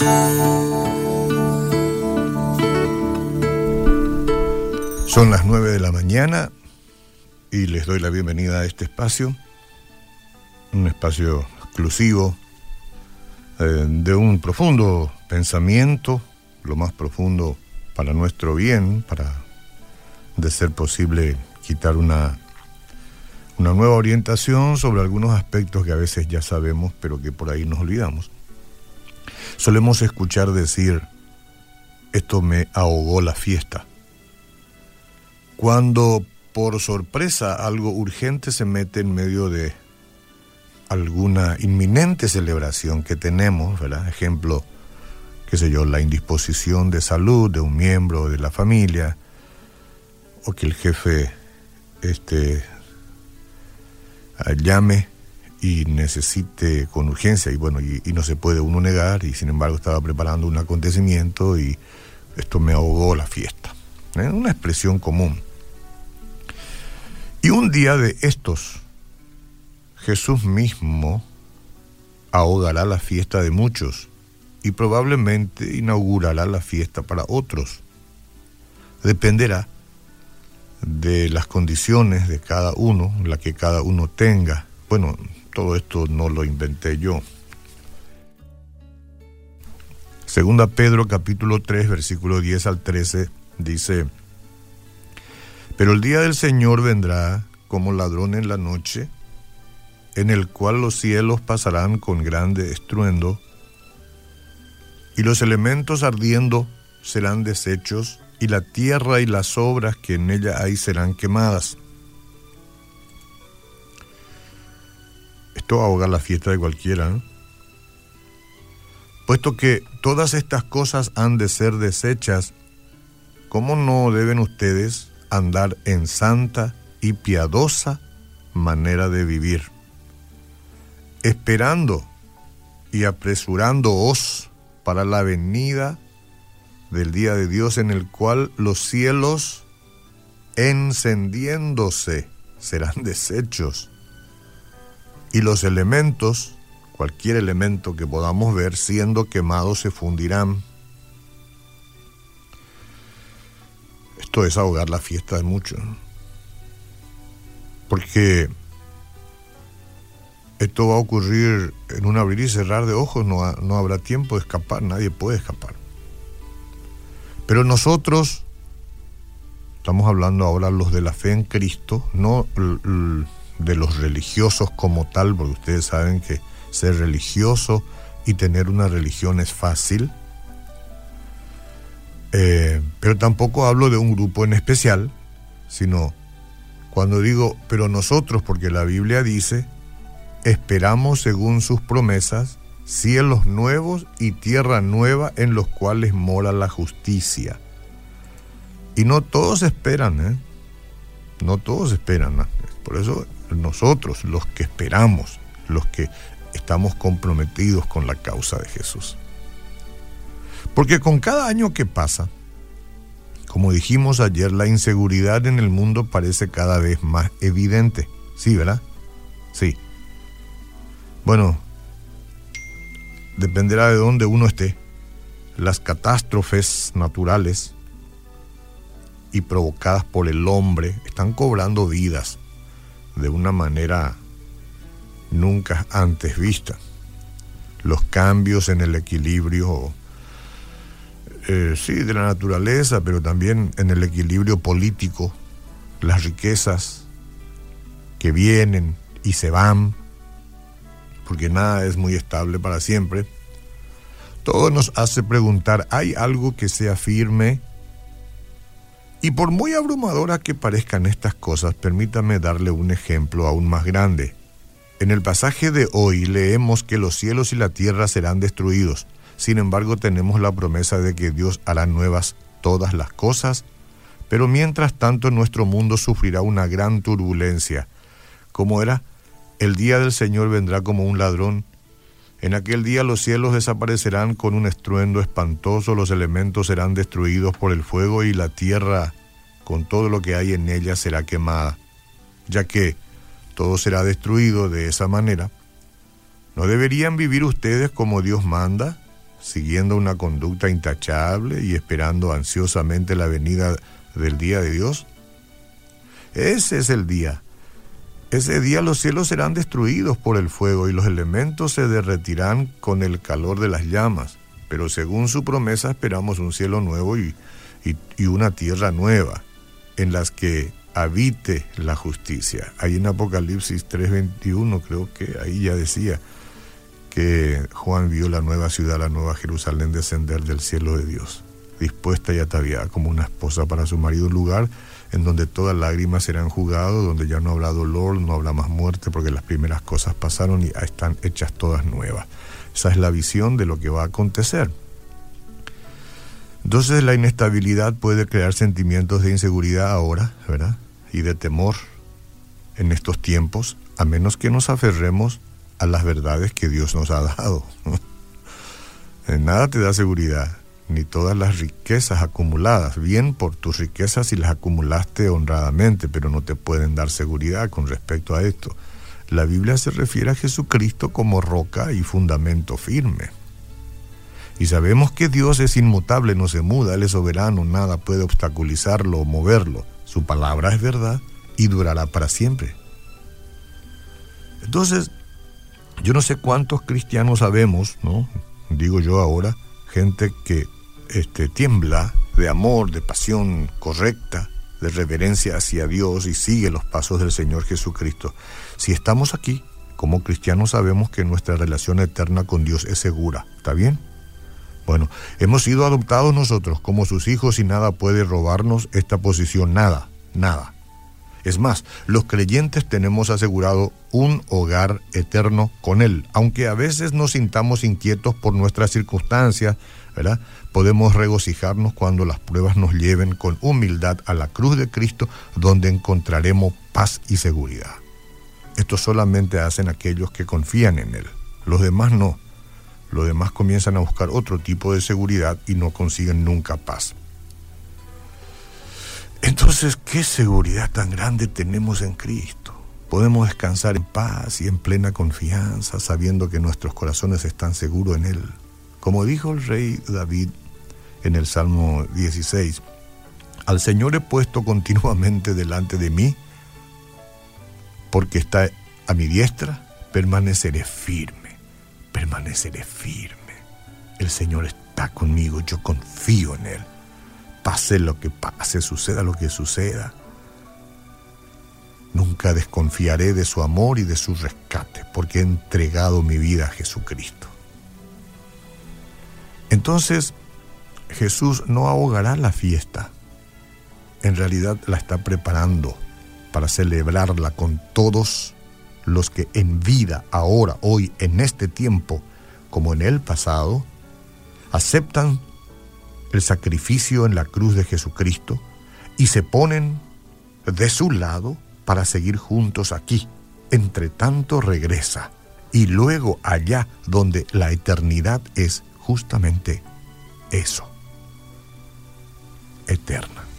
Son las 9 de la mañana y les doy la bienvenida a este espacio, un espacio exclusivo eh, de un profundo pensamiento, lo más profundo para nuestro bien, para, de ser posible, quitar una, una nueva orientación sobre algunos aspectos que a veces ya sabemos, pero que por ahí nos olvidamos. Solemos escuchar decir, esto me ahogó la fiesta cuando por sorpresa algo urgente se mete en medio de alguna inminente celebración que tenemos, ¿verdad? Ejemplo, qué sé yo, la indisposición de salud de un miembro de la familia, o que el jefe este, llame y necesite con urgencia, y bueno, y, no se puede uno negar, y sin embargo estaba preparando un acontecimiento y esto me ahogó la fiesta. ¿eh? Una expresión común. Y un día de estos, Jesús mismo ahogará la fiesta de muchos y probablemente inaugurará la fiesta para otros. Dependerá de las condiciones de cada uno, la que cada uno tenga. Bueno, todo esto no lo inventé yo. Segunda Pedro capítulo 3 versículo 10 al 13 dice, pero el día del Señor vendrá como ladrón en la noche, en el cual los cielos pasarán con grande estruendo, y los elementos ardiendo serán deshechos, y la tierra y las obras que en ella hay serán quemadas. Esto ahoga la fiesta de cualquiera. ¿eh? Puesto que todas estas cosas han de ser deshechas, ¿cómo no deben ustedes andar en santa y piadosa manera de vivir, esperando y apresurándoos para la venida del día de Dios en el cual los cielos encendiéndose serán deshechos y los elementos, cualquier elemento que podamos ver, siendo quemados se fundirán. Esto es ahogar la fiesta de muchos. Porque esto va a ocurrir en un abrir y cerrar de ojos, no, no habrá tiempo de escapar, nadie puede escapar. Pero nosotros, estamos hablando ahora los de la fe en Cristo, no de los religiosos como tal, porque ustedes saben que ser religioso y tener una religión es fácil. Eh, pero tampoco hablo de un grupo en especial, sino cuando digo, pero nosotros, porque la Biblia dice, esperamos según sus promesas cielos nuevos y tierra nueva en los cuales mora la justicia. Y no todos esperan, ¿eh? No todos esperan. Por eso nosotros, los que esperamos, los que estamos comprometidos con la causa de Jesús. Porque con cada año que pasa, como dijimos ayer, la inseguridad en el mundo parece cada vez más evidente. Sí, ¿verdad? Sí. Bueno, dependerá de dónde uno esté. Las catástrofes naturales y provocadas por el hombre están cobrando vidas de una manera nunca antes vista. Los cambios en el equilibrio eh, sí, de la naturaleza, pero también en el equilibrio político, las riquezas que vienen y se van, porque nada es muy estable para siempre, todo nos hace preguntar, ¿hay algo que sea firme? Y por muy abrumadora que parezcan estas cosas, permítame darle un ejemplo aún más grande. En el pasaje de hoy leemos que los cielos y la tierra serán destruidos sin embargo, tenemos la promesa de que Dios hará nuevas todas las cosas, pero mientras tanto nuestro mundo sufrirá una gran turbulencia. Como era, el día del Señor vendrá como un ladrón. En aquel día los cielos desaparecerán con un estruendo espantoso, los elementos serán destruidos por el fuego y la tierra, con todo lo que hay en ella, será quemada. Ya que todo será destruido de esa manera, ¿no deberían vivir ustedes como Dios manda? siguiendo una conducta intachable y esperando ansiosamente la venida del día de Dios? Ese es el día. Ese día los cielos serán destruidos por el fuego y los elementos se derretirán con el calor de las llamas. Pero según su promesa esperamos un cielo nuevo y, una tierra nueva en las que habite la justicia. Ahí en Apocalipsis 3:21 creo que ahí ya decía que Juan vio la nueva ciudad, la nueva Jerusalén descender del cielo de Dios, dispuesta y ataviada como una esposa para su marido, lugar en donde todas lágrimas serán jugadas, donde ya no habrá dolor, no habrá más muerte, porque las primeras cosas pasaron y están hechas todas nuevas. Esa es la visión de lo que va a acontecer. Entonces la inestabilidad puede crear sentimientos de inseguridad ahora, ¿verdad? Y de temor en estos tiempos, a menos que nos aferremos a las verdades que Dios nos ha dado. Nada te da seguridad ni todas las riquezas acumuladas, bien por tus riquezas si las acumulaste honradamente, pero no te pueden dar seguridad con respecto a esto. La Biblia se refiere a Jesucristo como roca y fundamento firme. Y sabemos que Dios es inmutable, no se muda, Él es soberano, nada puede obstaculizarlo o moverlo. Su palabra es verdad y durará para siempre. Entonces, yo no sé cuántos cristianos sabemos, ¿no? Digo yo ahora, gente que este, tiembla de amor, de pasión correcta, de reverencia hacia Dios y sigue los pasos del Señor Jesucristo. Si estamos aquí, como cristianos sabemos que nuestra relación eterna con Dios es segura. ¿Está bien? Bueno, hemos sido adoptados nosotros como sus hijos y nada puede robarnos esta posición, nada, nada. Es más, los creyentes tenemos asegurado un hogar eterno con Él, aunque a veces nos sintamos inquietos por nuestras circunstancias. Podemos regocijarnos cuando las pruebas nos lleven con humildad a la cruz de Cristo, donde encontraremos paz y seguridad. Esto solamente hacen aquellos que confían en Él. Los demás no. Los demás comienzan a buscar otro tipo de seguridad y no consiguen nunca paz. Entonces, ¿qué seguridad tan grande tenemos en Cristo? Podemos descansar en paz y en plena confianza, sabiendo que nuestros corazones están seguros en Él. Como dijo el rey David en el Salmo 16, al Señor he puesto continuamente delante de mí, porque está a mi diestra, permaneceré firme, permaneceré firme. El Señor está conmigo, yo confío en Él. Lo que pase, suceda lo que suceda. Nunca desconfiaré de su amor y de su rescate, porque he entregado mi vida a Jesucristo. Entonces, Jesús no ahogará la fiesta. En realidad la está preparando para celebrarla con todos los que en vida, ahora, hoy, en este tiempo, como en el pasado, aceptan el sacrificio en la cruz de Jesucristo y se ponen de su lado para seguir juntos aquí. Entre tanto regresa y luego allá donde la eternidad es justamente eso, eterna.